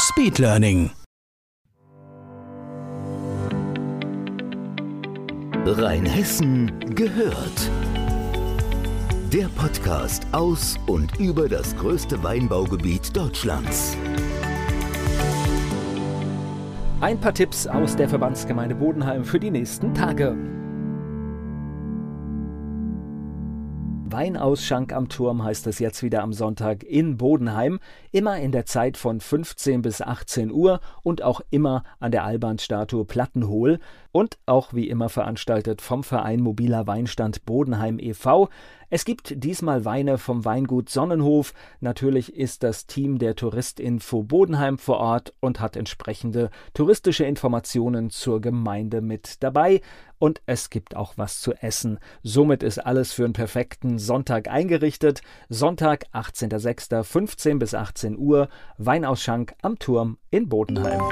Speedlearning. Rheinhessen gehört. Der Podcast aus und über das größte Weinbaugebiet Deutschlands. Ein paar Tipps aus der Verbandsgemeinde Bodenheim für die nächsten Tage. Weinausschank am Turm heißt es jetzt wieder am Sonntag in Bodenheim, immer in der Zeit von 15 bis 18 Uhr und auch immer an der Albanstatue Plattenhohl und auch wie immer veranstaltet vom Verein Mobiler Weinstand Bodenheim e.V. Es gibt diesmal Weine vom Weingut Sonnenhof. Natürlich ist das Team der Touristinfo Bodenheim vor Ort und hat entsprechende touristische Informationen zur Gemeinde mit dabei. Und es gibt auch was zu essen. Somit ist alles für einen perfekten Sonntag eingerichtet. Sonntag, 18.06., 15 bis 18 Uhr, Weinausschank am Turm in Bodenheim.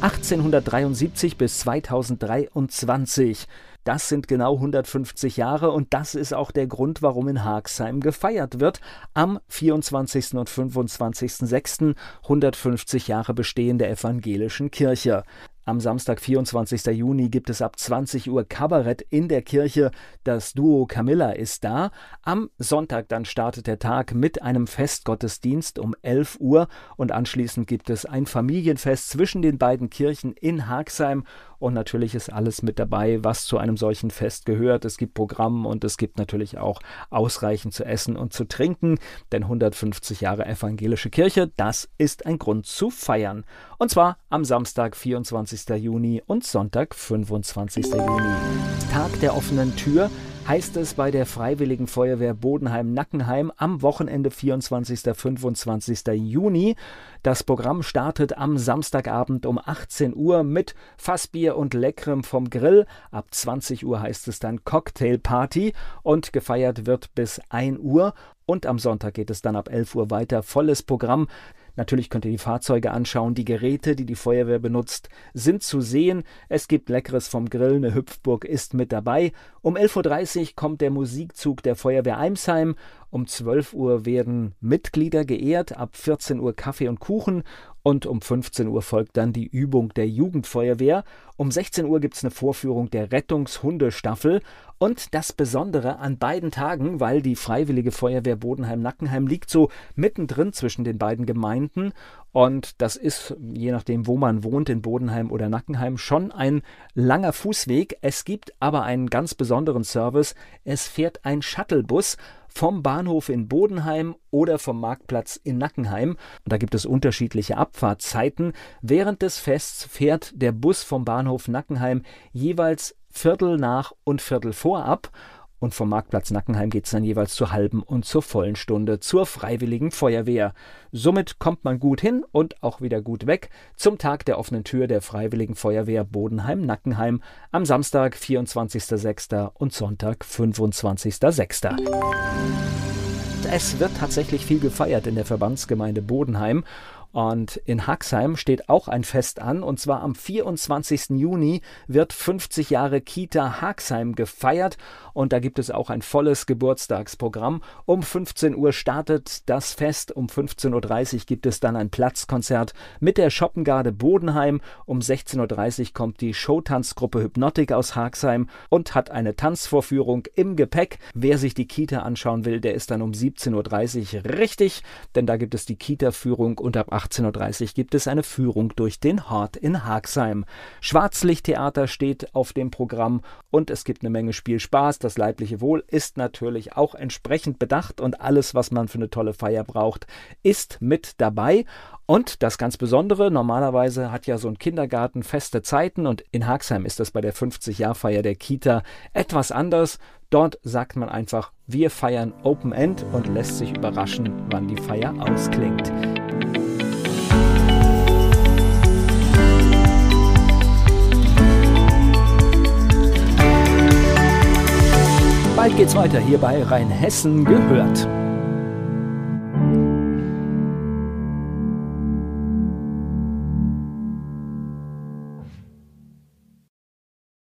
1873 bis 2023. Das sind genau 150 Jahre und das ist auch der Grund, warum in Haagsheim gefeiert wird. Am 24. und 25.06. 150 Jahre Bestehen der evangelischen Kirche. Am Samstag, 24. Juni, gibt es ab 20 Uhr Kabarett in der Kirche. Das Duo Camilla ist da. Am Sonntag dann startet der Tag mit einem Festgottesdienst um 11 Uhr und anschließend gibt es ein Familienfest zwischen den beiden Kirchen in Haagsheim und natürlich ist alles mit dabei, was zu einem solchen Fest gehört. Es gibt Programm und es gibt natürlich auch ausreichend zu essen und zu trinken, denn 150 Jahre evangelische Kirche, das ist ein Grund zu feiern. Und zwar am Samstag, 24. Juni und Sonntag, 25. Juni. Tag der offenen Tür heißt es bei der Freiwilligen Feuerwehr Bodenheim-Nackenheim am Wochenende 24. 25. Juni. Das Programm startet am Samstagabend um 18 Uhr mit Fassbier und Leckrem vom Grill. Ab 20 Uhr heißt es dann Cocktailparty und gefeiert wird bis 1 Uhr. Und am Sonntag geht es dann ab 11 Uhr weiter. Volles Programm. Natürlich könnt ihr die Fahrzeuge anschauen. Die Geräte, die die Feuerwehr benutzt, sind zu sehen. Es gibt Leckeres vom Grill. Eine Hüpfburg ist mit dabei. Um 11.30 Uhr kommt der Musikzug der Feuerwehr Eimsheim. Um 12 Uhr werden Mitglieder geehrt. Ab 14 Uhr Kaffee und Kuchen. Und um 15 Uhr folgt dann die Übung der Jugendfeuerwehr. Um 16 Uhr gibt es eine Vorführung der Rettungshundestaffel. Und das Besondere an beiden Tagen, weil die Freiwillige Feuerwehr Bodenheim-Nackenheim liegt so mittendrin zwischen den beiden Gemeinden. Und das ist, je nachdem, wo man wohnt, in Bodenheim oder Nackenheim, schon ein langer Fußweg. Es gibt aber einen ganz besonderen Service. Es fährt ein Shuttlebus vom Bahnhof in Bodenheim oder vom Marktplatz in Nackenheim. Da gibt es unterschiedliche Abfahrtzeiten. Während des Fests fährt der Bus vom Bahnhof Nackenheim jeweils Viertel nach und Viertel vor ab. Und vom Marktplatz Nackenheim geht es dann jeweils zur halben und zur vollen Stunde zur Freiwilligen Feuerwehr. Somit kommt man gut hin und auch wieder gut weg zum Tag der offenen Tür der Freiwilligen Feuerwehr Bodenheim-Nackenheim am Samstag, 24.06. und Sonntag, 25.06. Es wird tatsächlich viel gefeiert in der Verbandsgemeinde Bodenheim und in Haxheim steht auch ein Fest an, und zwar am 24. Juni wird 50 Jahre Kita Haxheim gefeiert und da gibt es auch ein volles Geburtstagsprogramm. Um 15 Uhr startet das Fest, um 15.30 Uhr gibt es dann ein Platzkonzert mit der Schoppengarde Bodenheim. Um 16.30 Uhr kommt die Showtanzgruppe Hypnotik aus Haxheim und hat eine Tanzvorführung im Gepäck. Wer sich die Kita anschauen will, der ist dann um 17.30 Uhr richtig, denn da gibt es die Kita-Führung und ab 18.30 Uhr gibt es eine Führung durch den Hort in Haxheim. Schwarzlichttheater steht auf dem Programm und es gibt eine Menge Spielspaß. Das leibliche Wohl ist natürlich auch entsprechend bedacht und alles, was man für eine tolle Feier braucht, ist mit dabei. Und das ganz Besondere, normalerweise hat ja so ein Kindergarten feste Zeiten und in Haxheim ist das bei der 50-Jahr-Feier der Kita etwas anders. Dort sagt man einfach, wir feiern Open End und lässt sich überraschen, wann die Feier ausklingt. Geht's weiter hier bei Rheinhessen gehört.